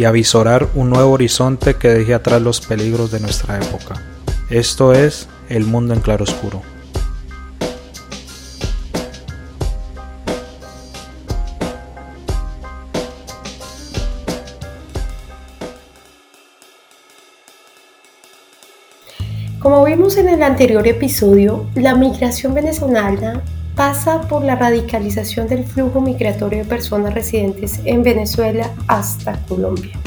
y avisorar un nuevo horizonte que deje atrás los peligros de nuestra época. Esto es El Mundo en Claroscuro. Como vimos en el anterior episodio, la migración venezolana pasa por la radicalización del flujo migratorio de personas residentes en Venezuela hasta Colombia.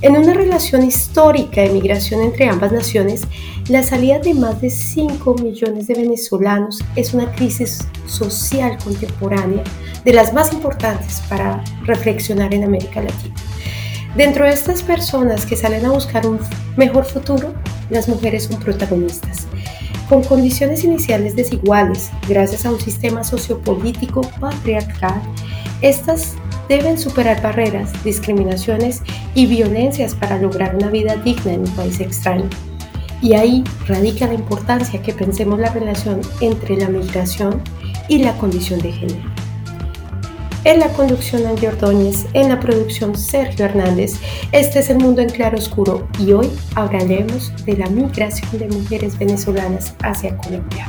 En una relación histórica de migración entre ambas naciones, la salida de más de 5 millones de venezolanos es una crisis social contemporánea de las más importantes para reflexionar en América Latina. Dentro de estas personas que salen a buscar un mejor futuro, las mujeres son protagonistas con condiciones iniciales desiguales gracias a un sistema sociopolítico patriarcal, estas deben superar barreras, discriminaciones y violencias para lograr una vida digna en un país extraño. Y ahí radica la importancia que pensemos la relación entre la migración y la condición de género. En la conducción Angie Ordóñez, en la producción Sergio Hernández. Este es El Mundo en Claro Oscuro y hoy hablaremos de la migración de mujeres venezolanas hacia Colombia.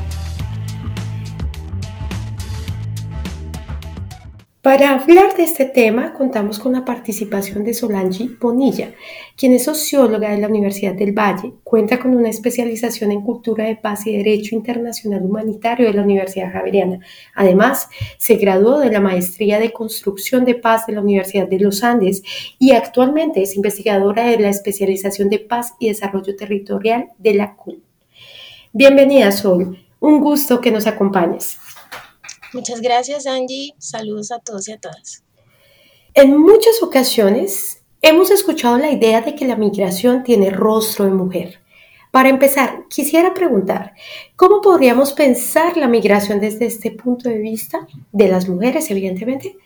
Para hablar de este tema, contamos con la participación de Solange Bonilla, quien es socióloga de la Universidad del Valle, cuenta con una especialización en cultura de paz y derecho internacional humanitario de la Universidad Javeriana. Además, se graduó de la maestría de construcción de paz de la Universidad de los Andes y actualmente es investigadora de la especialización de paz y desarrollo territorial de la CUN. Bienvenida, Sol. Un gusto que nos acompañes. Muchas gracias, Angie. Saludos a todos y a todas. En muchas ocasiones hemos escuchado la idea de que la migración tiene rostro de mujer. Para empezar, quisiera preguntar, ¿cómo podríamos pensar la migración desde este punto de vista de las mujeres, evidentemente?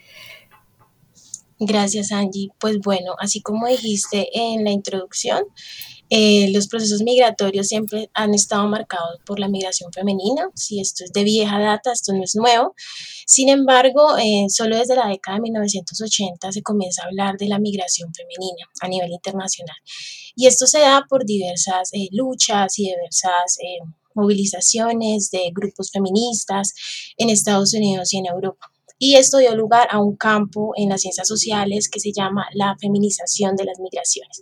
Gracias, Angie. Pues bueno, así como dijiste en la introducción, eh, los procesos migratorios siempre han estado marcados por la migración femenina, si esto es de vieja data, esto no es nuevo. Sin embargo, eh, solo desde la década de 1980 se comienza a hablar de la migración femenina a nivel internacional. Y esto se da por diversas eh, luchas y diversas movilizaciones de grupos feministas en Estados Unidos y en Europa. Y esto dio lugar a un campo en las ciencias sociales que se llama la feminización de las migraciones.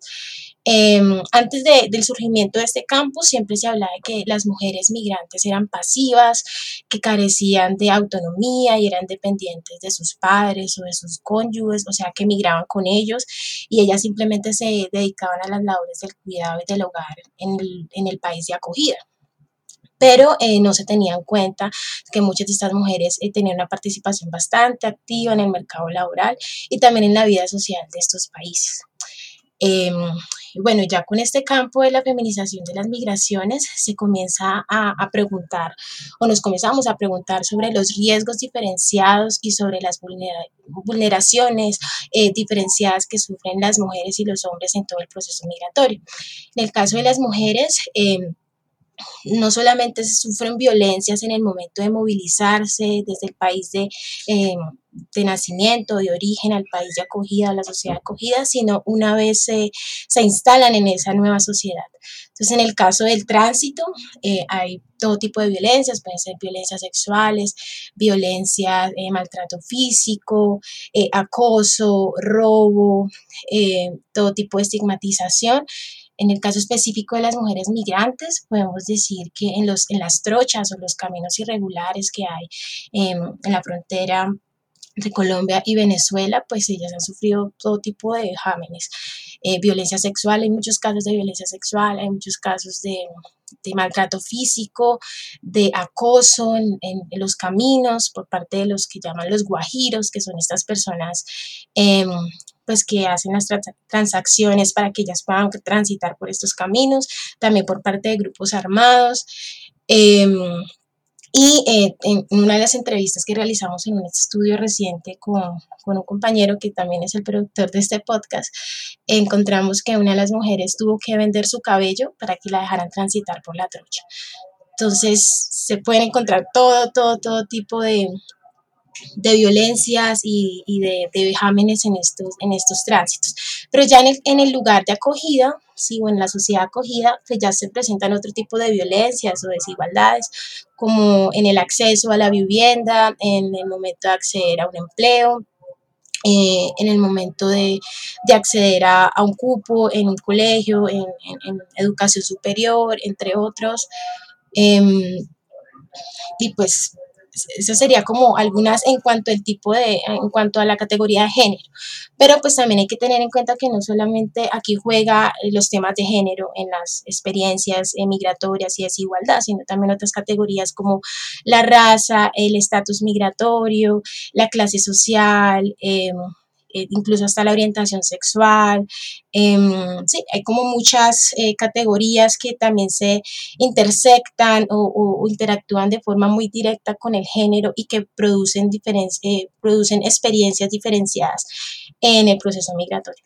Em, antes del surgimiento de este campo siempre se hablaba de que las mujeres migrantes eran pasivas, que carecían de autonomía y eran dependientes de sus padres o de sus cónyuges, o sea, que migraban con ellos y ellas simplemente se dedicaban a las labores del cuidado y del hogar en el, en el país de acogida pero eh, no se tenía en cuenta que muchas de estas mujeres eh, tenían una participación bastante activa en el mercado laboral y también en la vida social de estos países. Em, bueno, ya con este campo de la feminización de las migraciones se comienza a, preguntar o nos comenzamos a preguntar sobre los riesgos diferenciados y sobre las vulneraciones eh, diferenciadas que sufren las mujeres y los hombres en todo el proceso migratorio. En el caso de las mujeres, em, no solamente sufren violencias en el momento de movilizarse desde el país de, em, de nacimiento, de origen, al país de acogida, a la sociedad acogida, sino una vez se, se instalan en esa nueva sociedad. Entonces, en el caso del tránsito, eh, hay todo tipo de violencias, pueden ser violencias sexuales, violencia, eh, maltrato físico, eh, acoso, robo, todo tipo de estigmatización en el caso específico de las mujeres migrantes, podemos decir que en, los, en las trochas o los caminos irregulares que hay em, en la frontera de Colombia y Venezuela, pues ellas han sufrido todo tipo de vejámenes, eh, violencia sexual, hay muchos casos de violencia sexual, hay muchos casos de, maltrato físico, de acoso en, los caminos por parte de los que llaman los guajiros, que son estas personas em, pues que hacen las transacciones para que ellas puedan transitar por estos caminos, también por parte de grupos armados. Em, y eh, en una de las entrevistas que realizamos en un estudio reciente con, con, un compañero que también es el productor de este podcast, encontramos que una de las mujeres tuvo que vender su cabello para que la dejaran transitar por la trocha. Entonces se pueden encontrar todo, todo, todo tipo de, de violencias y, y de, de, vejámenes en estos, en estos tránsitos. Pero ya en el, lugar de acogida, sí, o en la sociedad acogida, pues ya se presentan otro tipo de violencias o desigualdades, como en el acceso a la vivienda, en el momento de acceder a un empleo, eh, en el momento de, de acceder a, a, un cupo en un colegio, en, en, educación superior, entre otros. Eh, y pues eso sería como algunas en cuanto al tipo de, en cuanto a la categoría de género. Pero pues también hay que tener en cuenta que no solamente aquí juega los temas de género en las experiencias migratorias y desigualdad, sino también otras categorías como la raza, el estatus migratorio, la clase social, eh, eh, incluso hasta la orientación sexual. Em, sí, hay como muchas eh, categorías que también se intersectan o, interactúan de forma muy directa con el género y que producen, eh, producen experiencias diferenciadas en el proceso migratorio.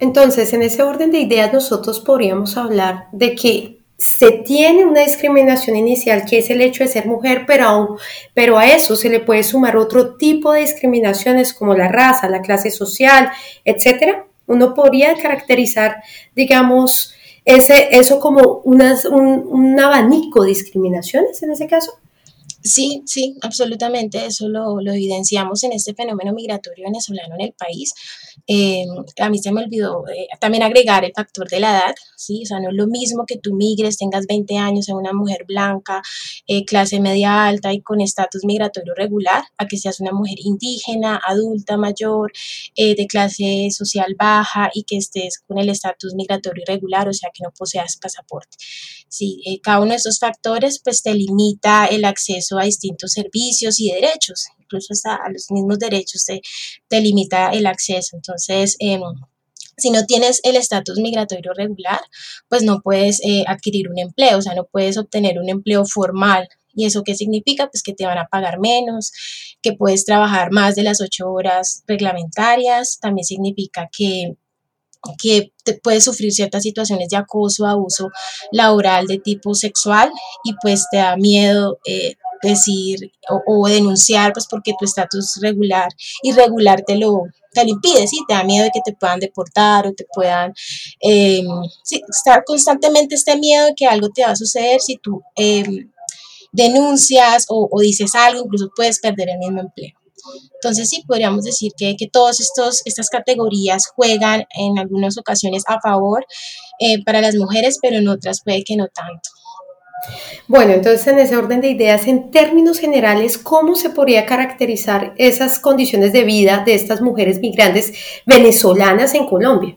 Entonces, en ese orden de ideas, nosotros podríamos hablar de que se tiene una discriminación inicial que es el hecho de ser mujer, pero, pero a eso se le puede sumar otro tipo de discriminaciones como la raza, la clase social, etcétera. Uno podría caracterizar, digamos, ese, eso como unas, un, un abanico de discriminaciones en ese caso. Sí, sí, absolutamente. Eso lo, lo, evidenciamos en este fenómeno migratorio venezolano en el país. Eh, a mí se me olvidó eh, también agregar el factor de la edad, ¿sí? O sea, no es lo mismo que tú migres, tengas 20 años, en una mujer blanca, eh, clase media alta y con estatus migratorio regular, a que seas una mujer indígena, adulta, mayor, de clase social baja y que estés con el estatus migratorio irregular, o sea, que no poseas pasaporte. Sí, cada uno de esos factores pues te limita el acceso a distintos servicios y derechos, incluso hasta a los mismos derechos te, te limita el acceso. Entonces, eh, si no tienes el estatus migratorio regular, pues no puedes eh, adquirir un empleo, o sea, no puedes obtener un empleo formal. ¿Y eso qué significa? Pues que te van a pagar menos, que puedes trabajar más de las ocho horas reglamentarias. También significa que que te puedes sufrir ciertas situaciones de acoso, abuso laboral de tipo sexual y pues te da miedo eh, decir o, denunciar pues porque tu estatus regular irregular te lo, te lo impide, ¿sí? Te da miedo de que te puedan deportar o te puedan, sí, estar constantemente este miedo de que algo te va a suceder si tú eh, denuncias o, o dices algo, incluso puedes perder el mismo empleo. Entonces sí, podríamos decir que, que todas estas categorías juegan en algunas ocasiones a favor eh, para las mujeres, pero en otras puede que no tanto. Bueno, entonces en ese orden de ideas, en términos generales, ¿cómo se podría caracterizar esas condiciones de vida de estas mujeres migrantes venezolanas en Colombia?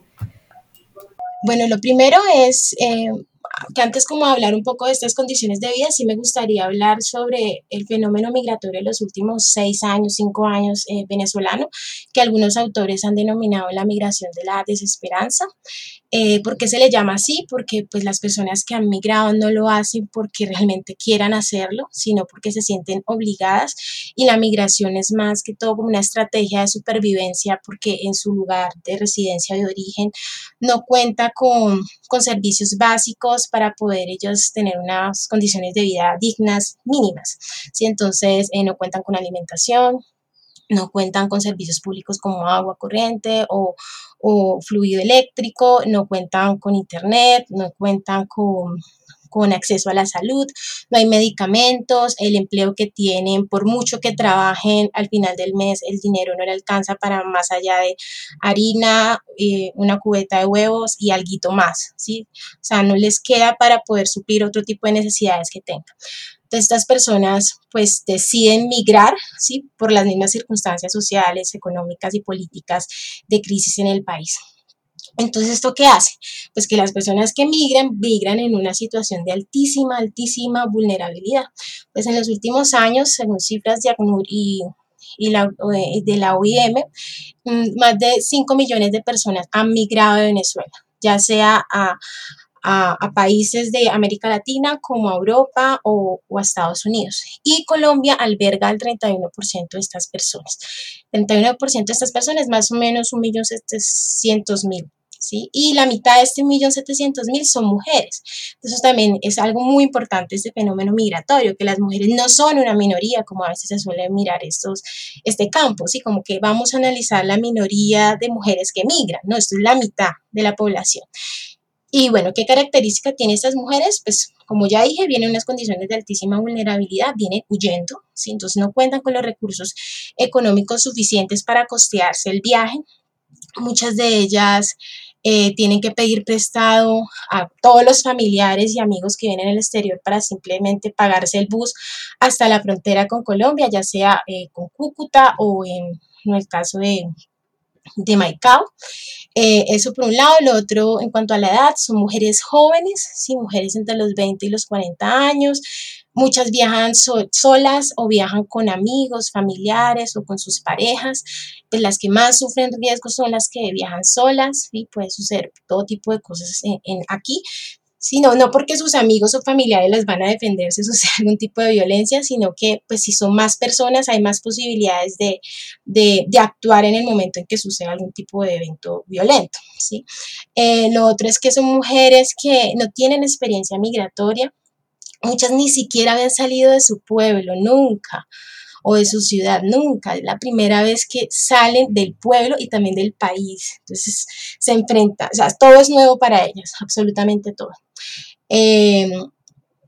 Bueno, lo primero es eh, que antes como hablar un poco de estas condiciones de vida, sí me gustaría hablar sobre el fenómeno migratorio de los últimos seis años, cinco años eh, venezolano, que algunos autores han denominado la migración de la desesperanza. Eh, ¿Por qué se le llama así? Porque pues las personas que han migrado no lo hacen porque realmente quieran hacerlo, sino porque se sienten obligadas y la migración es más que todo como una estrategia de supervivencia porque en su lugar de residencia de origen no cuenta con, con servicios básicos para poder ellos tener unas condiciones de vida dignas mínimas. ¿sí? Entonces eh, no cuentan con alimentación, no cuentan con servicios públicos como agua corriente o, o fluido eléctrico, no cuentan con internet, no cuentan con, con acceso a la salud, no hay medicamentos, el empleo que tienen, por mucho que trabajen, al final del mes el dinero no le alcanza para más allá de harina, eh, una cubeta de huevos y algo más, ¿sí? O sea, no les queda para poder suplir otro tipo de necesidades que tengan estas personas pues deciden migrar, ¿sí? Por las mismas circunstancias sociales, económicas y políticas de crisis en el país. Entonces, ¿esto qué hace? Pues que las personas que migran, migran en una situación de altísima, altísima vulnerabilidad. Pues en los últimos años, según cifras de ACNUR y, y la, de la OIM, mm, más de 5 millones de personas han migrado de Venezuela, ya sea a, países de América Latina como a Europa o, o, a Estados Unidos. Y Colombia alberga el 31% de estas personas. 31% de estas personas, más o menos 1.700.000 y la mitad de este millón setecientos mil son mujeres. Entonces también es algo muy importante este fenómeno migratorio, que las mujeres no son una minoría, como a veces se suele mirar estos, este campo, ¿sí? Como que vamos a analizar la minoría de mujeres que migran, ¿no? Esto es la mitad de la población. Y bueno, ¿qué característica tienen estas mujeres? Pues como ya dije, vienen unas condiciones de altísima vulnerabilidad, vienen huyendo, entonces no cuentan con los recursos económicos suficientes para costearse el viaje. Muchas de ellas eh, tienen que pedir prestado a todos los familiares y amigos que vienen el exterior para simplemente pagarse el bus hasta la frontera con Colombia, ya sea eh, con Cúcuta o en, el caso de, de Maicao. Eh, eso por un lado. Lo otro, en cuanto a la edad, son mujeres jóvenes, sí, mujeres entre los 20 y los 40 años, Muchas viajan solas o viajan con amigos, familiares o con sus parejas. Pues las que más sufren riesgos son las que viajan solas y puede suceder todo tipo de cosas en, aquí sino no porque sus amigos o familiares les van a defender si sucede algún tipo de violencia, sino que pues si son más personas hay más posibilidades de, de, actuar en el momento en que suceda algún tipo de evento violento. ¿sí? Eh, lo otro es que son mujeres que no tienen experiencia migratoria, Muchas ni siquiera habían salido de su pueblo, nunca, o de su ciudad, nunca. Es la primera vez que salen del pueblo y también del país. Entonces se enfrentan, o sea, todo es nuevo para ellas, absolutamente todo. Em,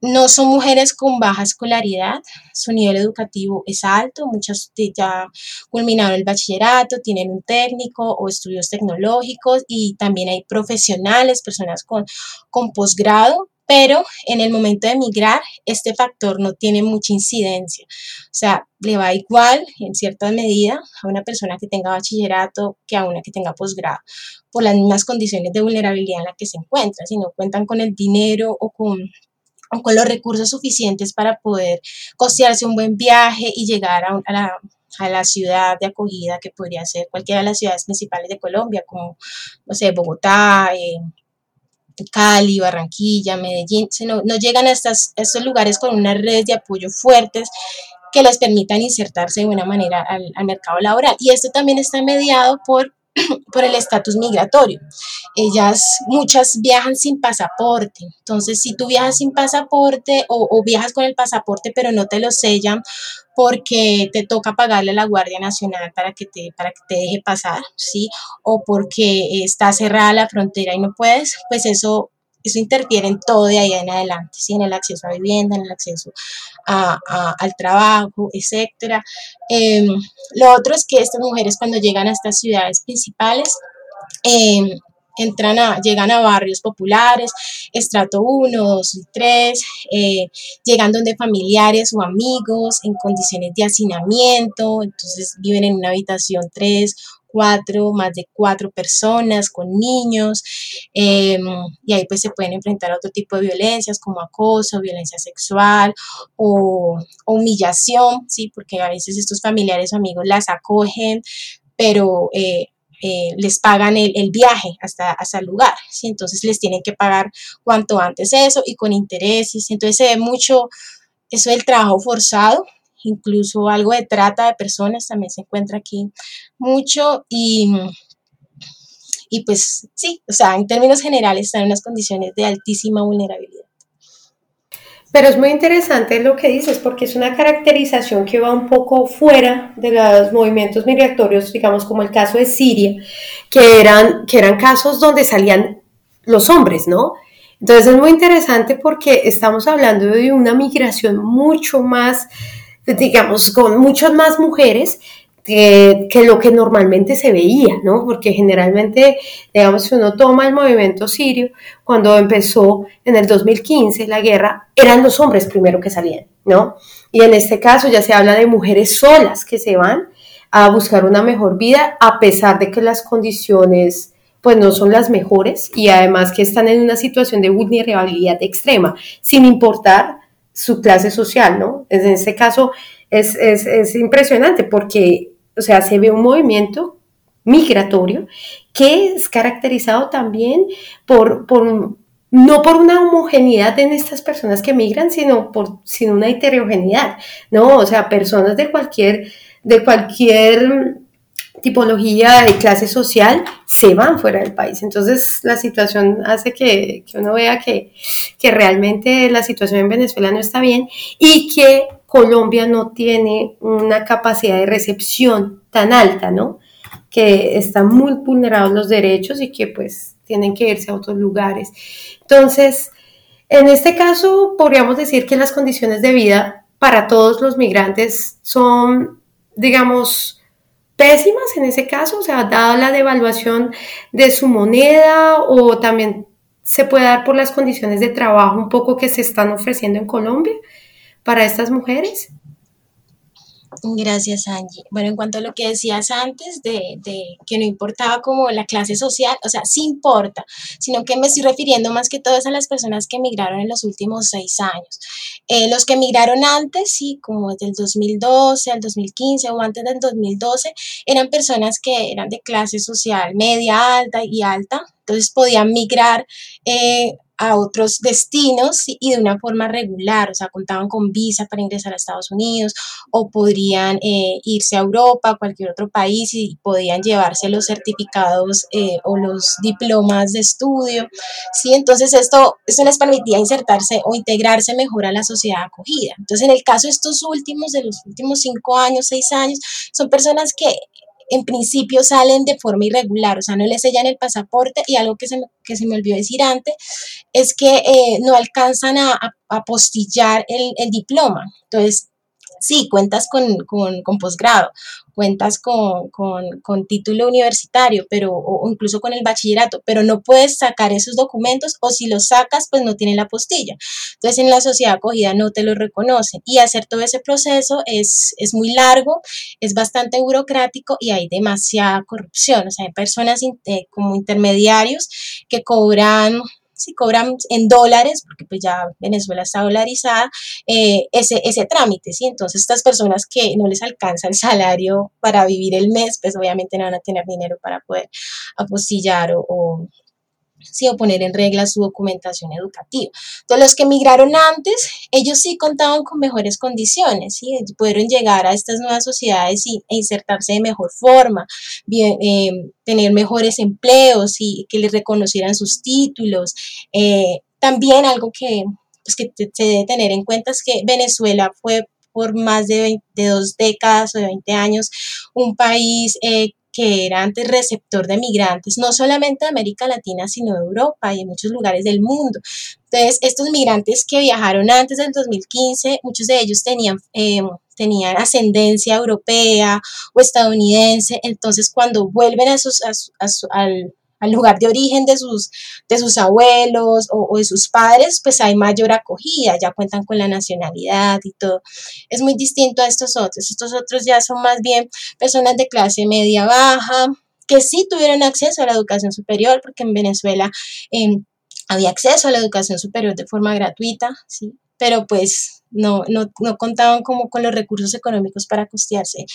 no son mujeres con baja escolaridad, su nivel educativo es alto, muchas ya culminaron el bachillerato, tienen un técnico o estudios tecnológicos y también hay profesionales, personas con, con posgrado pero en el momento de emigrar, este factor no tiene mucha incidencia. O sea, le va igual en cierta medida a una persona que tenga bachillerato que a una que tenga posgrado, por las mismas condiciones de vulnerabilidad en la que se encuentra. Si no cuentan con el dinero o con, con los recursos suficientes para poder costearse un buen viaje y llegar a, la, a la ciudad de acogida que podría ser cualquiera de las ciudades principales de Colombia, como, no sé, Bogotá, eh, Cali, Barranquilla, Medellín, no, no llegan a, estos lugares con una red de apoyo fuertes que les permitan insertarse de buena manera al mercado laboral. Y esto también está mediado por por el estatus migratorio. Ellas, muchas viajan sin pasaporte. Entonces, si tú viajas sin pasaporte o, viajas con el pasaporte pero no te lo sellan porque te toca pagarle a la Guardia Nacional para que te, para que te deje pasar, ¿sí? O porque está cerrada la frontera y no puedes, pues eso eso interfiere en todo de ahí en adelante, ¿sí? en el acceso a vivienda, en el acceso al trabajo, etc. Em, lo otro es que estas mujeres cuando llegan a estas ciudades principales, em, entran a, llegan a barrios populares, estrato 1, 2 y 3, eh, llegan donde familiares o amigos en condiciones de hacinamiento, entonces viven en una habitación 3 cuatro, más de cuatro personas con niños, em, y ahí pues se pueden enfrentar a otro tipo de violencias como acoso, violencia sexual o, humillación, ¿sí? Porque a veces estos familiares o amigos las acogen, pero... Eh, eh, les pagan el, viaje hasta, hasta el lugar, ¿sí? entonces les tienen que pagar cuanto antes eso y con intereses, entonces se ve mucho eso del trabajo forzado, incluso algo de trata de personas también se encuentra aquí mucho y, y pues sí, o sea, en términos generales están en unas condiciones de altísima vulnerabilidad. Pero es muy interesante lo que dices porque es una caracterización que va un poco fuera de los movimientos migratorios, digamos como el caso de Siria, que eran, que eran casos donde salían los hombres, ¿no? Entonces es muy interesante porque estamos hablando de una migración mucho más digamos, con muchas más mujeres que, lo que normalmente se veía, ¿no? Porque generalmente, digamos, si uno toma el movimiento sirio, cuando empezó en el 2015 la guerra, eran los hombres primero que salían, ¿no? Y en este caso ya se habla de mujeres solas que se van a buscar una mejor vida a pesar de que las condiciones pues no son las mejores y además que están en una situación de vulnerabilidad extrema, sin importar su clase social, ¿no? En este caso, es, es, es impresionante porque, o sea, se ve un movimiento migratorio que es caracterizado también por, por, no por una homogeneidad en estas personas que migran, sino por sino una heterogeneidad, ¿no? O sea, personas de cualquier, de cualquier tipología de clase social se van fuera del país. Entonces, la situación hace que, uno vea que, que realmente la situación en Venezuela no está bien y que Colombia no tiene una capacidad de recepción tan alta, ¿no? Que están muy vulnerados los derechos y que pues tienen que irse a otros lugares. Entonces, en este caso, podríamos decir que las condiciones de vida para todos los migrantes son, digamos, pésimas en ese caso, o sea, dada la devaluación de su moneda o también se puede dar por las condiciones de trabajo un poco que se están ofreciendo en Colombia para estas mujeres. Gracias, Angie. Bueno, en cuanto a lo que decías antes de, que no importaba como la clase social, o sea, sí importa, sino que me estoy refiriendo más que todo a las personas que emigraron en los últimos seis años. Eh, los que emigraron antes, sí, como desde el 2012 al 2015 o antes del 2012, eran personas que eran de clase social media, alta y alta, entonces podían migrar. Eh, a otros destinos y de una forma regular, o sea, contaban con visa para ingresar a Estados Unidos o podrían eh, irse a Europa, a cualquier otro país y podían llevarse los certificados eh, o los diplomas de estudio, ¿sí? Entonces esto, esto les permitía insertarse o integrarse mejor a la sociedad acogida. Entonces en el caso de estos últimos, de los últimos cinco años, seis años, son personas que en principio salen de forma irregular, o sea, no les sellan el pasaporte y algo que se me, que se me olvidó decir antes es que eh, no alcanzan a, apostillar el, el diploma. Entonces, sí, cuentas con, con, posgrado, cuentas con, con, título universitario, pero, o, incluso con el bachillerato, pero no puedes sacar esos documentos o si los sacas, pues no tienen la postilla. Entonces, en la sociedad acogida no te lo reconocen y hacer todo ese proceso es, es muy largo, es bastante burocrático y hay demasiada corrupción. O sea, hay personas eh, como intermediarios que cobran si cobran en dólares, porque pues ya Venezuela está dolarizada, eh, ese, ese trámite, ¿sí? Entonces estas personas que no les alcanza el salario para vivir el mes, pues obviamente no van a tener dinero para poder apostillar o sí, o poner en regla su documentación educativa. Entonces, los que emigraron antes, ellos sí contaban con mejores condiciones, ¿sí? pudieron llegar a estas nuevas sociedades y, e insertarse de mejor forma, eh, tener mejores empleos y que les reconocieran sus títulos. Eh, también algo que, pues, que se debe tener en cuenta es que Venezuela fue por más de, dos décadas o de 20 años un país eh, que era antes receptor de migrantes, no solamente de América Latina, sino de Europa y en muchos lugares del mundo. Entonces, estos migrantes que viajaron antes del 2015, muchos de ellos tenían, em, tenían ascendencia europea o estadounidense, entonces cuando vuelven a, sus, al, al lugar de origen de sus, de sus abuelos o, de sus padres, pues hay mayor acogida, ya cuentan con la nacionalidad y todo. Es muy distinto a estos otros. Estos otros ya son más bien personas de clase media baja, que sí tuvieron acceso a la educación superior, porque en Venezuela em, había acceso a la educación superior de forma gratuita, ¿sí? pero pues no, no, no contaban como con los recursos económicos para costearse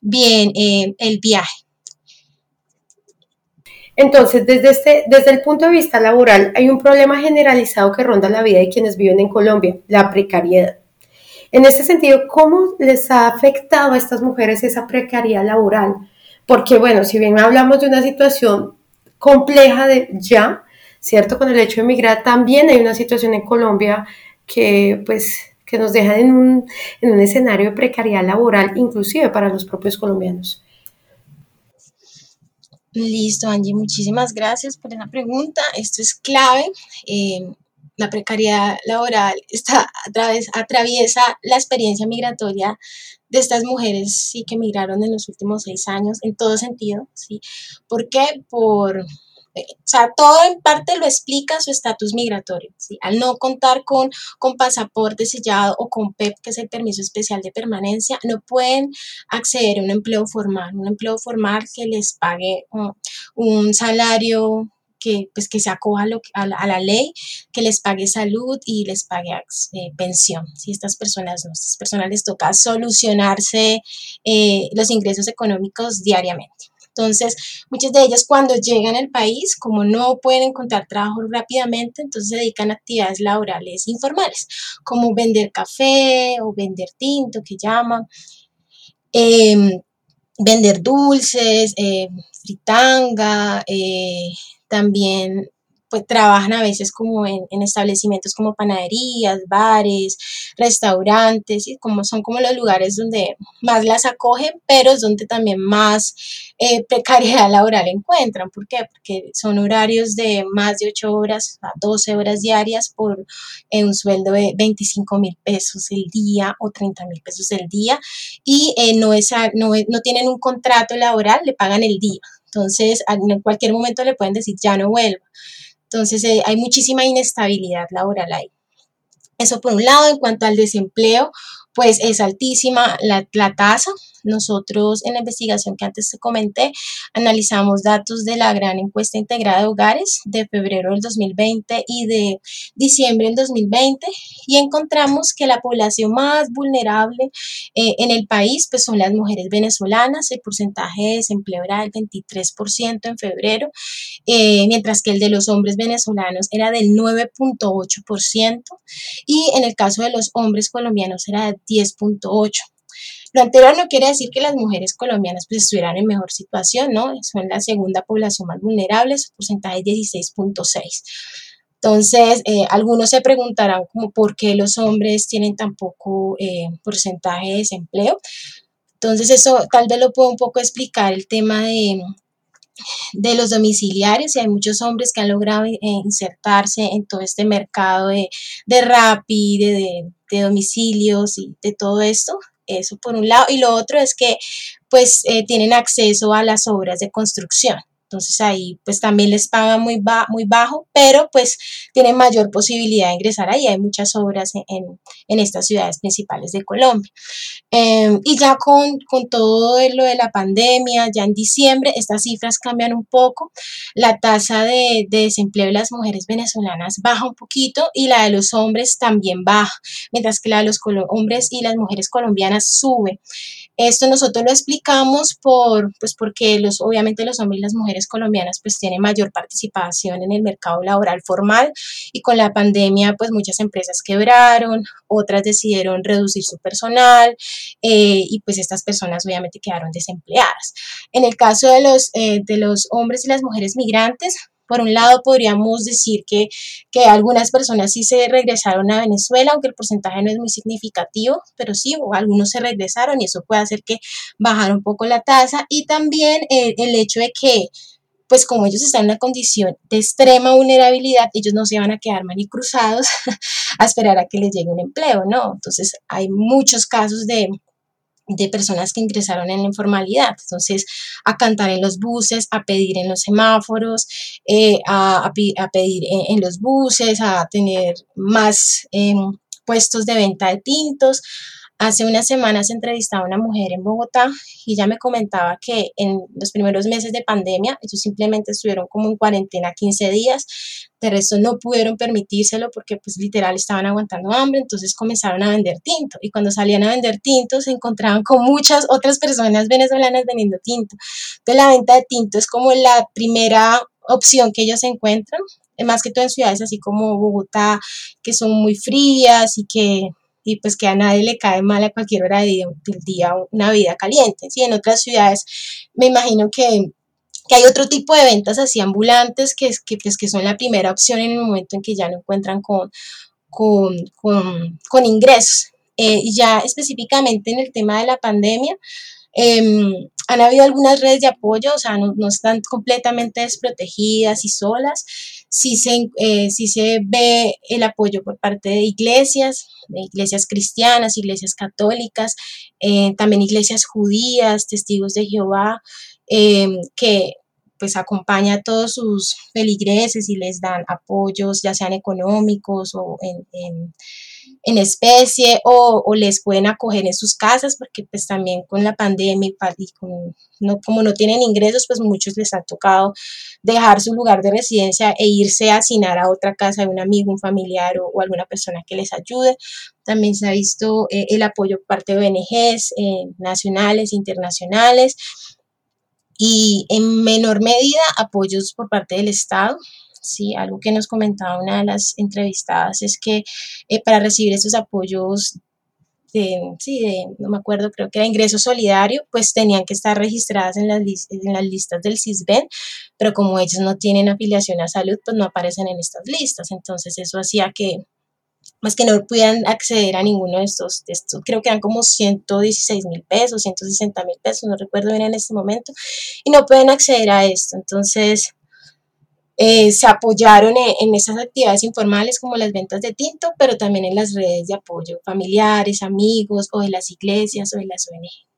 bien eh, el viaje. Entonces, desde, este, desde el punto de vista laboral, hay un problema generalizado que ronda la vida de quienes viven en Colombia, la precariedad. En ese sentido, ¿cómo les ha afectado a estas mujeres esa precariedad laboral? Porque, bueno, si bien hablamos de una situación compleja de ya, ¿cierto? Con el hecho de emigrar, también hay una situación en Colombia que, pues, que nos deja en un, en un escenario de precariedad laboral, inclusive para los propios colombianos. Listo, Angie, muchísimas gracias por esa pregunta. Esto es clave. Eh, la precariedad laboral está a través, atraviesa la experiencia migratoria de estas mujeres sí, que migraron en los últimos seis años en todo sentido. ¿sí? ¿Por qué? Por o sea, todo en parte lo explica su estatus migratorio. Al no contar con, con pasaporte sellado o con PEP, que es el permiso especial de permanencia, no pueden acceder a un empleo formal, un empleo formal que les pague un, salario que, pues, que se acoja a, la, ley, que les pague salud y les pague eh, pensión. Si estas personas no, estas personas les toca solucionarse eh, los ingresos económicos diariamente. Entonces, muchas de ellas cuando llegan al país, como no pueden encontrar trabajo rápidamente, entonces se dedican a actividades laborales informales, como vender café o vender tinto, que llaman, em, vender dulces, eh, fritanga, eh, también pues trabajan a veces como en, establecimientos como panaderías, bares, restaurantes, y como son como los lugares donde más las acogen, pero es donde también más eh, precariedad laboral encuentran. ¿Por qué? Porque son horarios de más de 8 horas a 12 horas diarias por eh, un sueldo de 25 mil pesos el día o 30 mil pesos el día y eh, no, es, no, no tienen un contrato laboral, le pagan el día. Entonces, en cualquier momento le pueden decir, ya no vuelva. Entonces, eh, hay muchísima inestabilidad laboral ahí. Eso por un lado, en cuanto al desempleo, pues es altísima la, la tasa, nosotros en la investigación que antes te comenté, analizamos datos de la gran encuesta integrada de hogares de febrero del 2020 y de diciembre del 2020 y encontramos que la población más vulnerable eh, en el país pues son las mujeres venezolanas. El porcentaje de desempleo era del 23% en febrero, eh, mientras que el de los hombres venezolanos era del 9.8% y en el caso de los hombres colombianos era del 10.8%. Lo anterior no quiere decir que las mujeres colombianas pues, estuvieran en mejor situación, ¿no? Son la segunda población más vulnerable, su porcentaje es 16.6. Entonces, eh, algunos se preguntarán por qué los hombres tienen tan poco eh, porcentaje de desempleo. Entonces, eso tal vez lo puedo un poco explicar el tema de, de los domiciliarios y hay muchos hombres que han logrado eh, insertarse en todo este mercado de, de Rappi, de, de, domicilios y de todo esto. Eso por un lado. Y lo otro es que pues eh, tienen acceso a las obras de construcción. Entonces ahí pues también les pagan muy, bajo, pero pues tienen mayor posibilidad de ingresar ahí. Hay muchas obras en, estas ciudades principales de Colombia. Em, y ya con, con, todo lo de la pandemia, ya en diciembre, estas cifras cambian un poco. La tasa de, de desempleo de las mujeres venezolanas baja un poquito y la de los hombres también baja, mientras que la de los hombres y las mujeres colombianas sube. Esto nosotros lo explicamos por, pues porque los, obviamente los hombres y las mujeres colombianas pues tienen mayor participación en el mercado laboral formal y con la pandemia pues muchas empresas quebraron, otras decidieron reducir su personal eh, y pues estas personas obviamente quedaron desempleadas. En el caso de los, eh, de los hombres y las mujeres migrantes, por un lado, podríamos decir que, que algunas personas sí se regresaron a Venezuela, aunque el porcentaje no es muy significativo, pero sí, algunos se regresaron y eso puede hacer que bajara un poco la tasa. Y también el, el hecho de que pues como ellos están en una condición de extrema vulnerabilidad, ellos no se van a quedar manicruzados a esperar a que les llegue un empleo, ¿no? Entonces hay muchos casos de, de personas que ingresaron en la informalidad. Entonces, a cantar en los buses, a pedir en los semáforos, eh, a, a, pedir en, los buses, a tener más em, puestos de venta de tintos. Hace unas semanas entrevistaba a una mujer en Bogotá y ella me comentaba que en los primeros meses de pandemia, ellos simplemente estuvieron como en cuarentena 15 días, de resto no pudieron permitírselo porque pues literal estaban aguantando hambre, entonces comenzaron a vender tinto y cuando salían a vender tinto se encontraban con muchas otras personas venezolanas vendiendo tinto. Entonces la venta de tinto es como la primera opción que ellos encuentran, más que todo en ciudades así como Bogotá, que son muy frías y que y pues que a nadie le cae mal a cualquier hora del día una vida caliente. ¿sí? En otras ciudades me imagino que, que hay otro tipo de ventas así ambulantes que, que, pues, que son la primera opción en el momento en que ya no encuentran con, con, con, con ingresos. Eh, ya específicamente en el tema de la pandemia, eh, han habido algunas redes de apoyo, o sea, no, no están completamente desprotegidas y solas. Sí se, eh, se ve el apoyo por parte de iglesias, de iglesias cristianas, iglesias católicas, eh, también iglesias judías, testigos de Jehová, eh, que pues acompaña a todos sus feligreses y les dan apoyos, ya sean económicos o en en especie o, les pueden acoger en sus casas porque pues también con la pandemia y no, como no tienen ingresos pues muchos les ha tocado dejar su lugar de residencia e irse a hacinar a otra casa de un amigo, un familiar o, alguna persona que les ayude. También se ha visto eh, el apoyo por parte de ONGs eh, nacionales, internacionales y en menor medida apoyos por parte del Estado. Sí, algo que nos comentaba una de las entrevistadas es que eh, para recibir estos apoyos de, sí, de, no me acuerdo, creo que era ingreso solidario, pues tenían que estar registradas en las, listas del CISBEN, pero como ellos no tienen afiliación a salud, pues no aparecen en estas listas. Entonces eso hacía que, más que no pudieran acceder a ninguno de estos, de estos creo que eran como 116 mil pesos, 160 mil pesos, no recuerdo bien en este momento, y no pueden acceder a esto. Entonces, eh, se apoyaron en, en, esas actividades informales como las ventas de tinto, pero también en las redes de apoyo familiares, amigos o de las iglesias o de las ONG.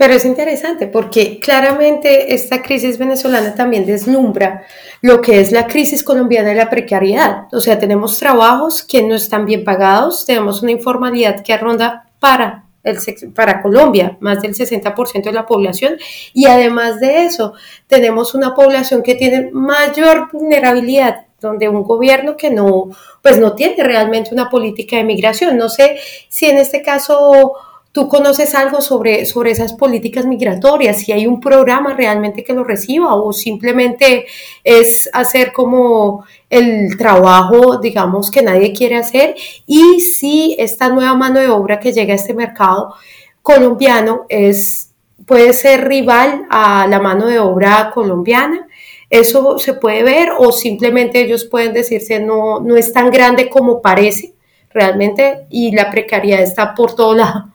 Pero es interesante porque claramente esta crisis venezolana también deslumbra lo que es la crisis colombiana de la precariedad. O sea, tenemos trabajos que no están bien pagados, tenemos una informalidad que ronda para, el, para Colombia, más del 60% de la población, y además de eso, tenemos una población que tiene mayor vulnerabilidad donde un gobierno que no, pues no tiene realmente una política de migración. No sé si en este caso ¿Tú conoces algo sobre, sobre esas políticas migratorias? Si hay un programa realmente que lo reciba o simplemente es hacer como el trabajo, digamos, que nadie quiere hacer. Y si esta nueva mano de obra que llega a este mercado colombiano es, puede ser rival a la mano de obra colombiana. ¿Eso se puede ver o simplemente ellos pueden decirse no, no es tan grande como parece realmente y la precariedad está por todo lado?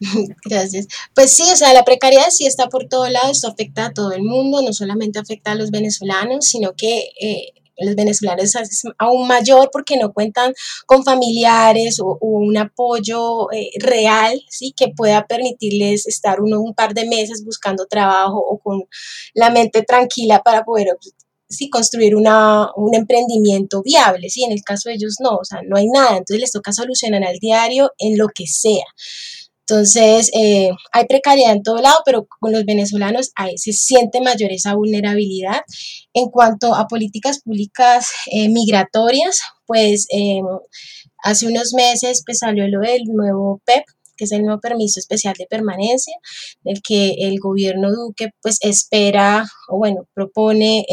Gracias. Pues sí, o sea, la precariedad sí está por todo lado, esto afecta a todo el mundo, no solamente afecta a los venezolanos, sino que eh, los venezolanos es aún mayor porque no cuentan con familiares o, un apoyo eh, real, ¿sí? Que pueda permitirles estar uno un par de meses buscando trabajo o con la mente tranquila para poder sí, construir una, un emprendimiento viable, ¿sí? En el caso de ellos no, o sea, no hay nada, entonces les toca solucionar al diario en lo que sea. Entonces, eh, hay precariedad en todo lado, pero con los venezolanos se siente mayor esa vulnerabilidad. En cuanto a políticas públicas eh, migratorias, pues eh, hace unos meses pues, salió lo del nuevo PEP, que es el nuevo permiso especial de permanencia, del que el gobierno Duque pues espera, o bueno, propone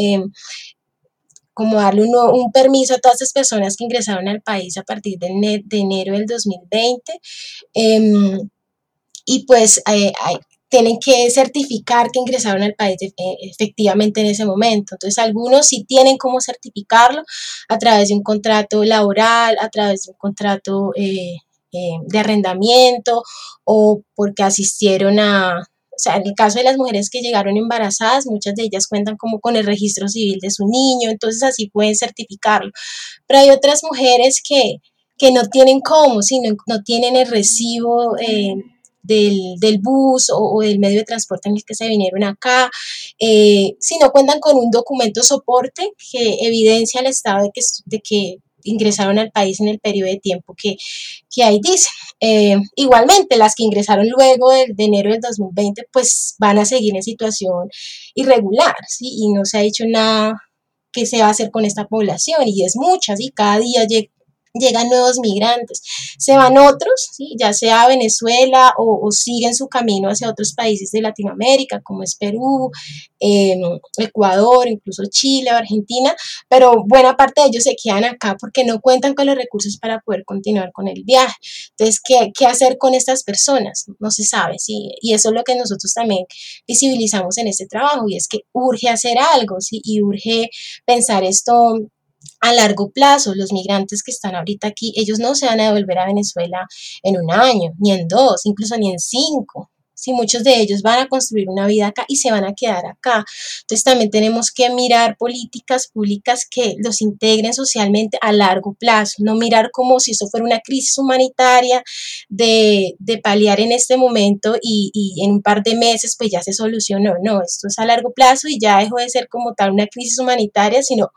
como darle un, permiso a todas estas personas que ingresaron al país a partir de enero del 2020 y pues eh, tienen que certificar que ingresaron al país eh, efectivamente en ese momento. Entonces, algunos sí tienen cómo certificarlo a través de un contrato laboral, a través de un contrato eh, de arrendamiento o porque asistieron a, o sea, en el caso de las mujeres que llegaron embarazadas, muchas de ellas cuentan como con el registro civil de su niño, entonces así pueden certificarlo. Pero hay otras mujeres que, que no tienen cómo, sino no tienen el recibo del, bus o, del medio de transporte en el que se vinieron acá, eh, si no cuentan con un documento soporte que evidencia el estado de que, de que ingresaron al país en el periodo de tiempo que, que ahí dice. Eh, igualmente, las que ingresaron luego de, enero del 2020, pues van a seguir en situación irregular, ¿sí? Y no se ha dicho nada que se va a hacer con esta población, y es mucha, ¿sí? Cada día llega llegan nuevos migrantes, se van otros, ¿sí? ya sea a Venezuela o, siguen su camino hacia otros países de Latinoamérica, como es Perú, em, Ecuador, incluso Chile o Argentina, pero buena parte de ellos se quedan acá porque no cuentan con los recursos para poder continuar con el viaje. Entonces, ¿qué, qué hacer con estas personas? No se sabe, ¿sí? y eso es lo que nosotros también visibilizamos en este trabajo, y es que urge hacer algo, ¿sí? y urge pensar esto a largo plazo, los migrantes que están ahorita aquí, ellos no se van a devolver a Venezuela en un año, ni en dos, incluso ni en cinco. Si muchos de ellos van a construir una vida acá y se van a quedar acá. Entonces también tenemos que mirar políticas públicas que los integren socialmente a largo plazo, no mirar como si eso fuera una crisis humanitaria de, de paliar en este momento y, y, en un par de meses pues ya se solucionó. No, esto es a largo plazo y ya dejó de ser como tal una crisis humanitaria, sino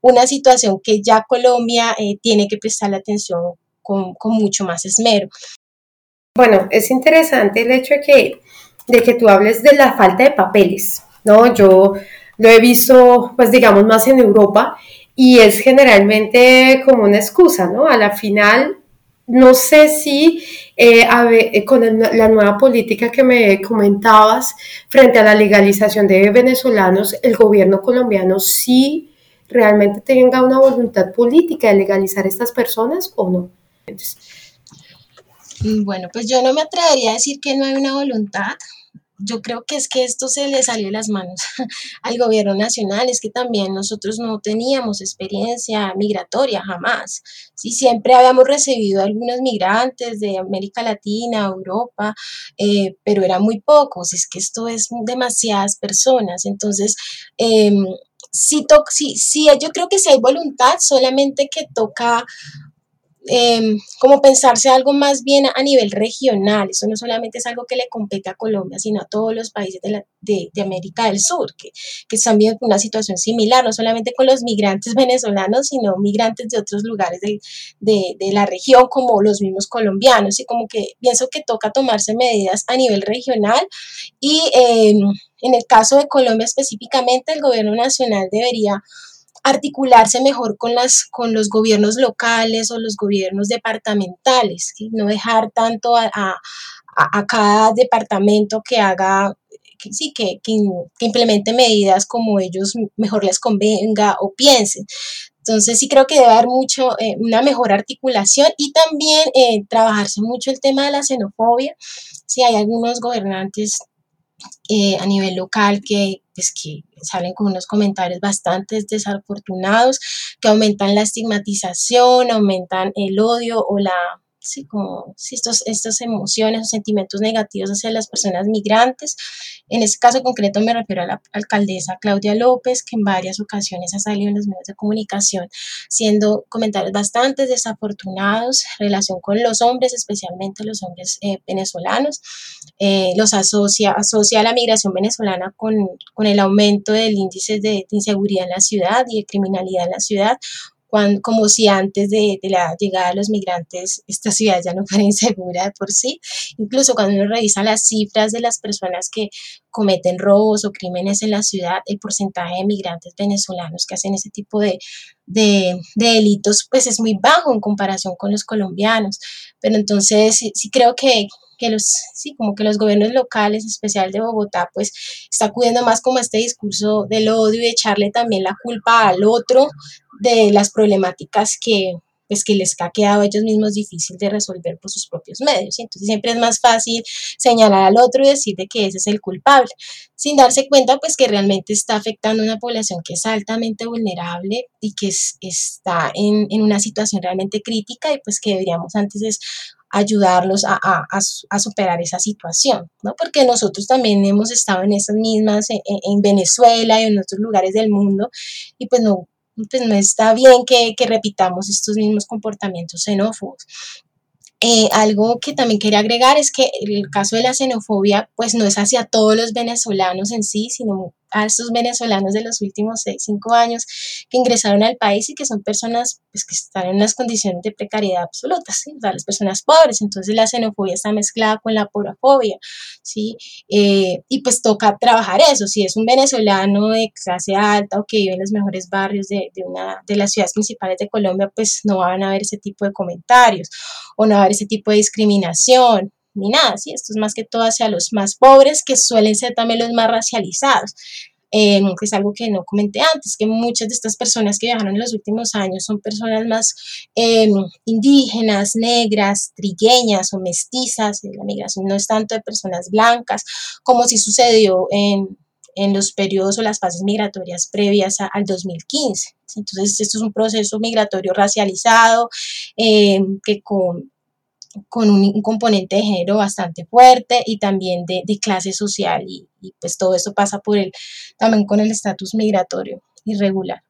una situación que ya Colombia eh, tiene que prestarle atención con, con mucho más esmero. Bueno, es interesante el hecho de que, de que tú hables de la falta de papeles, ¿no? Yo lo he visto, pues digamos, más en Europa y es generalmente como una excusa, ¿no? A la final, no sé si eh, eh, con la nueva política que me comentabas frente a la legalización de venezolanos, el gobierno colombiano sí realmente tenga una voluntad política de legalizar a estas personas o no. Bueno, pues yo no me atrevería a decir que no hay una voluntad. Yo creo que es que esto se le salió de las manos al gobierno nacional, es que también nosotros no teníamos experiencia migratoria jamás. Sí, siempre habíamos recibido algunos migrantes de América Latina, Europa, eh, pero eran muy pocos, es que esto es demasiadas personas. Entonces, em, sí, sí, sí, yo creo que sí hay voluntad, solamente que toca Em, como pensarse algo más bien a, nivel regional. Eso no solamente es algo que le compete a Colombia, sino a todos los países de, de, América del Sur, que, que están viendo una situación similar, no solamente con los migrantes venezolanos, sino migrantes de otros lugares de, de, la región, como los mismos colombianos. Y como que pienso que toca tomarse medidas a nivel regional y em, en el caso de Colombia específicamente, el gobierno nacional debería articularse mejor con, las, con los gobiernos locales o los gobiernos departamentales, no dejar tanto a, cada departamento que haga, que, sí, que, que, implemente medidas como ellos mejor les convenga o piensen. Entonces sí creo que debe haber mucho, eh, una mejor articulación y también eh, trabajarse mucho el tema de la xenofobia. Si hay algunos gobernantes eh, a nivel local que, pues, que salen con unos comentarios bastante desafortunados, que aumentan la estigmatización, aumentan el odio o la sí, como si estos, estas emociones o sentimientos negativos hacia las personas migrantes. En este caso concreto me refiero a la alcaldesa Claudia López, que en varias ocasiones ha salido en los medios de comunicación siendo comentarios bastante desafortunados en relación con los hombres, especialmente los hombres eh, venezolanos. Eh, los asocia, asocia a la migración venezolana con, con el aumento del índice de, de inseguridad en la ciudad y de criminalidad en la ciudad, como si antes de, la llegada de los migrantes esta ciudad ya no fuera insegura de por sí. Incluso cuando uno revisa las cifras de las personas que cometen robos o crímenes en la ciudad, el porcentaje de migrantes venezolanos que hacen ese tipo de, delitos pues es muy bajo en comparación con los colombianos. Pero entonces sí, creo que, que los, sí, como que los gobiernos locales, en especial de Bogotá, pues está acudiendo más como este discurso del odio y echarle también la culpa al otro de las problemáticas que, pues, que les ha quedado a ellos mismos difícil de resolver por sus propios medios. Entonces siempre es más fácil señalar al otro y decir de que ese es el culpable, sin darse cuenta pues que realmente está afectando a una población que es altamente vulnerable y que está en, en, una situación realmente crítica y pues que deberíamos antes es ayudarlos a, a, a, superar esa situación, ¿no? Porque nosotros también hemos estado en esas mismas, en, en Venezuela y en otros lugares del mundo, y pues no, pues no está bien que, repitamos estos mismos comportamientos xenófobos. Eh, algo que también quería agregar es que el caso de la xenofobia pues no es hacia todos los venezolanos en sí, sino a estos venezolanos de los últimos 6, 5 años que ingresaron al país y que son personas pues, que están en unas condiciones de precariedad absolutas, ¿sí? las personas pobres. Entonces la xenofobia está mezclada con la porafobia, ¿sí? Eh, y pues toca trabajar eso. Si es un venezolano de clase alta o que vive en los mejores barrios de, de una de las ciudades principales de Colombia, pues no van a haber ese tipo de comentarios o no va a haber ese tipo de discriminación ni nada, ¿sí? Esto es más que todo hacia los más pobres, que suelen ser también los más racializados. Eh, que es algo que no comenté antes, que muchas de estas personas que viajaron en los últimos años son personas más eh, indígenas, negras, trigueñas o mestizas. La migración no es tanto de personas blancas como si sucedió en, en los periodos o las fases migratorias previas al 2015. Entonces, esto es un proceso migratorio racializado eh, que con con un, componente de género bastante fuerte y también de, clase social y, pues todo eso pasa por el, también con el estatus migratorio irregular.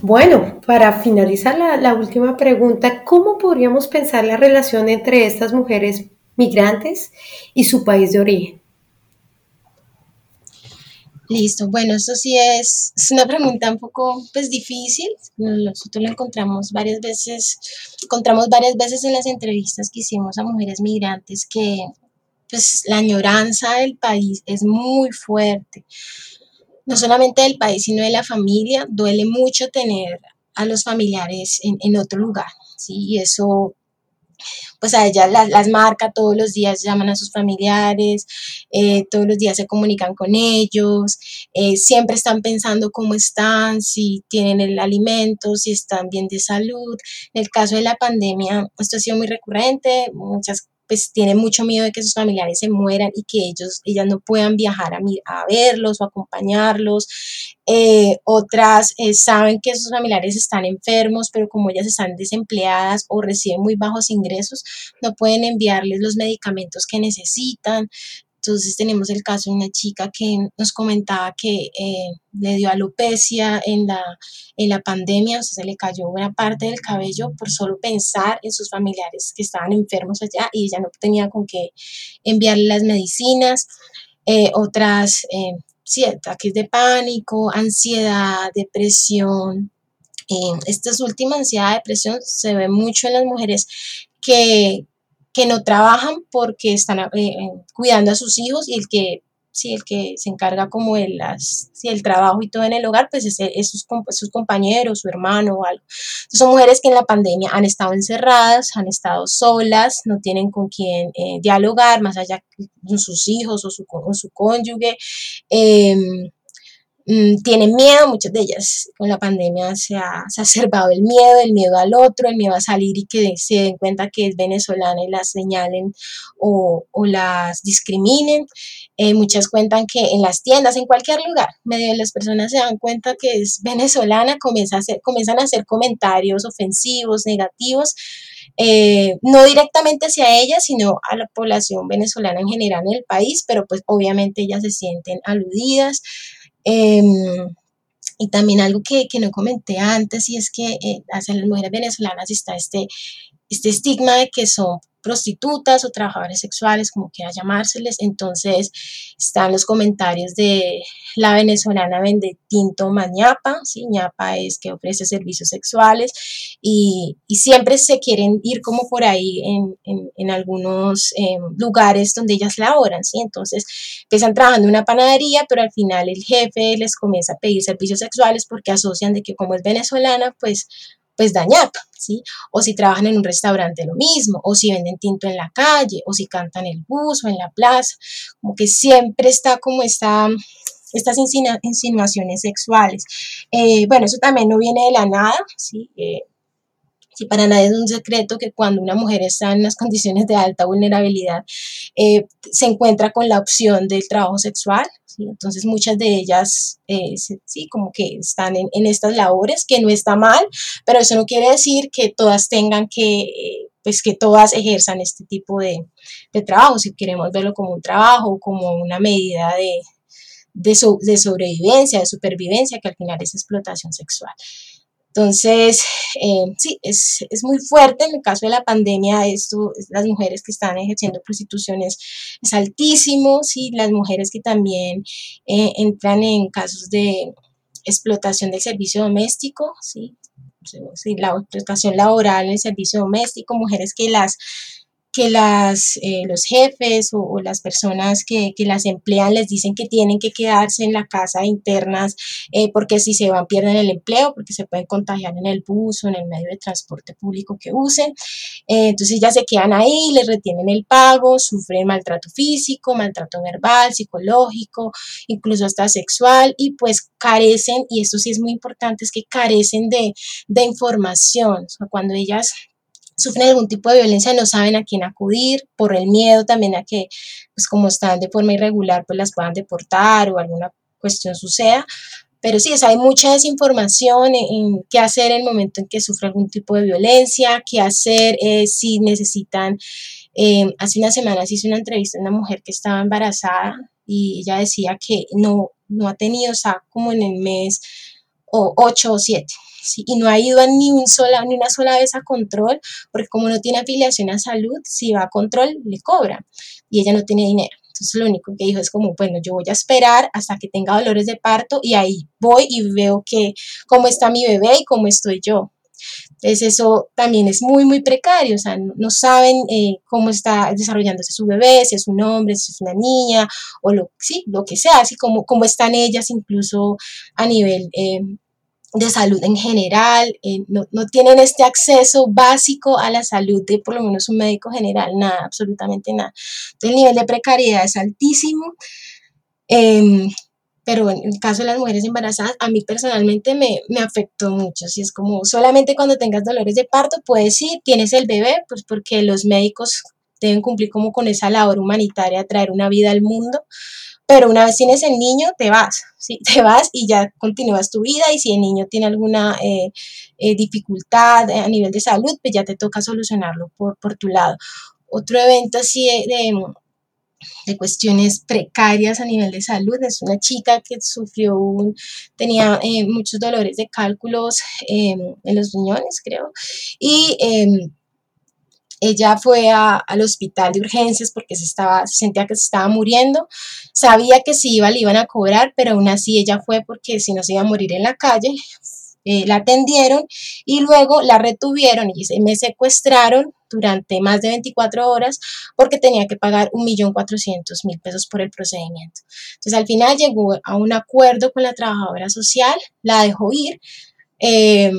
Bueno, para finalizar la, la, última pregunta, ¿cómo podríamos pensar la relación entre estas mujeres migrantes y su país de origen? Listo, bueno, esto sí es, una pregunta un poco pues difícil. Nosotros lo encontramos varias veces, encontramos varias veces en las entrevistas que hicimos a mujeres migrantes que pues la añoranza del país es muy fuerte. No solamente del país, sino de la familia. Duele mucho tener a los familiares en, en otro lugar, ¿sí? Y eso pues a ellas las, marca todos los días, llaman a sus familiares, eh, todos los días se comunican con ellos, eh, siempre están pensando cómo están, si tienen el alimento, si están bien de salud. En el caso de la pandemia, esto ha sido muy recurrente, muchas pues tienen mucho miedo de que sus familiares se mueran y que ellos, ellas no puedan viajar a, a verlos o acompañarlos. Eh, otras eh, saben que sus familiares están enfermos, pero como ellas están desempleadas o reciben muy bajos ingresos, no pueden enviarles los medicamentos que necesitan. Entonces tenemos el caso de una chica que nos comentaba que eh, le dio alopecia en la, en la pandemia, o sea, se le cayó una parte del cabello por solo pensar en sus familiares que estaban enfermos allá y ella no tenía con qué enviarle las medicinas. Eh, otras, eh, sí, ataques de pánico, ansiedad, depresión. esta última ansiedad, depresión se ve mucho en las mujeres que, que no trabajan porque están eh, eh, cuidando a sus hijos y el que si el que se encarga como de las, si el trabajo y todo en el hogar, pues es, sus, sus, compañeros, su hermano o algo. son mujeres que en la pandemia han estado encerradas, han estado solas, no tienen con quién eh, dialogar, más allá con sus hijos o su, su cónyuge. Em, tienen miedo, muchas de ellas con la pandemia se ha exacerbado el miedo, el miedo al otro, el miedo a salir y que se den cuenta que es venezolana y las señalen o, las discriminen. Eh, muchas cuentan que en las tiendas, en cualquier lugar, medio las personas se dan cuenta que es venezolana, comienza a comienzan a hacer comentarios ofensivos, negativos, eh, no directamente hacia ellas, sino a la población venezolana en general en el país, pero pues obviamente ellas se sienten aludidas. Em, y también algo que, que, no comenté antes, y es que eh, hacia las mujeres venezolanas está este, este estigma de que son prostitutas o trabajadores sexuales, como quiera llamárseles. Entonces están los comentarios de la venezolana vende tinto mañapa, ¿sí? ñapa es que ofrece servicios sexuales y, siempre se quieren ir como por ahí en, algunos em, lugares donde ellas laboran, ¿sí? Entonces empiezan trabajando en una panadería, pero al final el jefe les comienza a pedir servicios sexuales porque asocian de que como es venezolana, pues pues dañar, ¿sí? O si trabajan en un restaurante lo mismo, o si venden tinto en la calle, o si cantan el bus o en la plaza, como que siempre está como esta, estas insinuaciones sexuales. Eh, bueno, eso también no viene de la nada, ¿sí? Eh, si para nadie es un secreto que cuando una mujer está en las condiciones de alta vulnerabilidad, eh, se encuentra con la opción del trabajo sexual. Entonces muchas de ellas, eh, sí, como que están en, estas labores, que no está mal, pero eso no quiere decir que todas tengan que, pues que todas ejerzan este tipo de, trabajo, si queremos verlo como un trabajo, como una medida de, de sobrevivencia, de supervivencia, que al final es explotación sexual. Entonces, eh, sí, es, muy fuerte. En el caso de la pandemia, esto, las mujeres que están ejerciendo prostitución es, altísimo, sí, las mujeres que también eh, entran en casos de explotación del servicio doméstico, sí, sí, la explotación laboral en el servicio doméstico, mujeres que las que las, eh, los jefes o, las personas que, las emplean les dicen que tienen que quedarse en la casa internas eh, porque si se van pierden el empleo, porque se pueden contagiar en el bus o en el medio de transporte público que usen. Eh, entonces ya se quedan ahí, les retienen el pago, sufren maltrato físico, maltrato verbal, psicológico, incluso hasta sexual y pues carecen, y esto sí es muy importante, es que carecen de, de información. O sea, cuando ellas sufren algún tipo de violencia no saben a quién acudir, por el miedo también a que, pues como están de forma irregular, pues las puedan deportar o alguna cuestión suceda. Pero sí, hay mucha desinformación en, qué hacer en el momento en que sufre algún tipo de violencia, qué hacer eh, si necesitan. Eh, hace unas semanas hice una entrevista a una mujer que estaba embarazada y ella decía que no, no ha tenido, o sea, como en el mes o 8 o 7. Y no ha ido ni, un sola, ni una sola vez a control, porque como no tiene afiliación a salud, si va a control, le cobra y ella no tiene dinero. Entonces lo único que dijo es como, bueno, yo voy a esperar hasta que tenga dolores de parto y ahí voy y veo que cómo está mi bebé y cómo estoy yo. Entonces eso también es muy, muy precario, o sea, no, saben eh, cómo está desarrollándose su bebé, si es un hombre, si es una niña, o lo, sí, lo que sea, así como cómo están ellas incluso a nivel eh, de salud en general, eh, no, no, tienen este acceso básico a la salud de por lo menos un médico general, nada, absolutamente nada. Entonces el nivel de precariedad es altísimo. Em, pero en el caso de las mujeres embarazadas, a mí personalmente me, me, afectó mucho. Si es como solamente cuando tengas dolores de parto puedes ir, tienes el bebé, pues porque los médicos deben cumplir como con esa labor humanitaria, traer una vida al mundo, pero una vez tienes el niño, te vas. Te vas y ya continúas tu vida y si el niño tiene alguna eh, eh, dificultad a nivel de salud, pues ya te toca solucionarlo por, por tu lado. Otro evento así de, de, cuestiones precarias a nivel de salud es una chica que sufrió un, tenía eh, muchos dolores de cálculos en los riñones, creo, y em, ella fue al hospital de urgencias porque se, estaba, sentía que se estaba muriendo. Sabía que si iba le iban a cobrar, pero aún así ella fue porque si no se iba a morir en la calle. Eh, la atendieron y luego la retuvieron y me secuestraron durante más de 24 horas porque tenía que pagar 1.400.000 pesos por el procedimiento. Entonces al final llegó a un acuerdo con la trabajadora social, la dejó ir. Eh,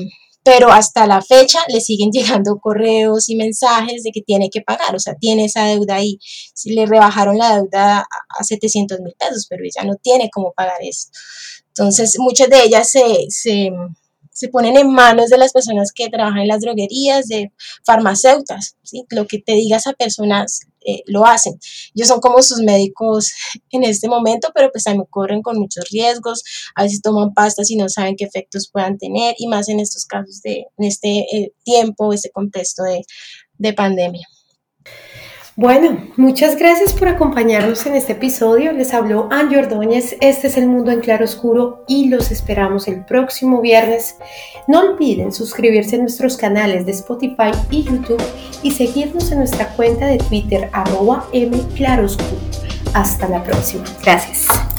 pero hasta la fecha le siguen llegando correos y mensajes de que tiene que pagar, o sea, tiene esa deuda ahí. Si le rebajaron la deuda a 700 mil pesos, pero ella no tiene cómo pagar eso. Entonces, muchas de ellas se, se, se ponen en manos de las personas que trabajan en las droguerías, de farmacéuticas. Lo que te diga esa persona eh, lo hacen. Ellos son como sus médicos en este momento, pero pues también corren con muchos riesgos, a veces toman pastas y no saben qué efectos puedan tener, y más en estos casos de, en este eh, tiempo, este contexto de, de pandemia. Bueno, muchas gracias por acompañarnos en este episodio. Les habló Angie Ordóñez. Este es El Mundo en Claro Oscuro y los esperamos el próximo viernes. No olviden suscribirse a nuestros canales de Spotify y YouTube y seguirnos en nuestra cuenta de Twitter arroba mclaroscuro. Hasta la próxima. Gracias.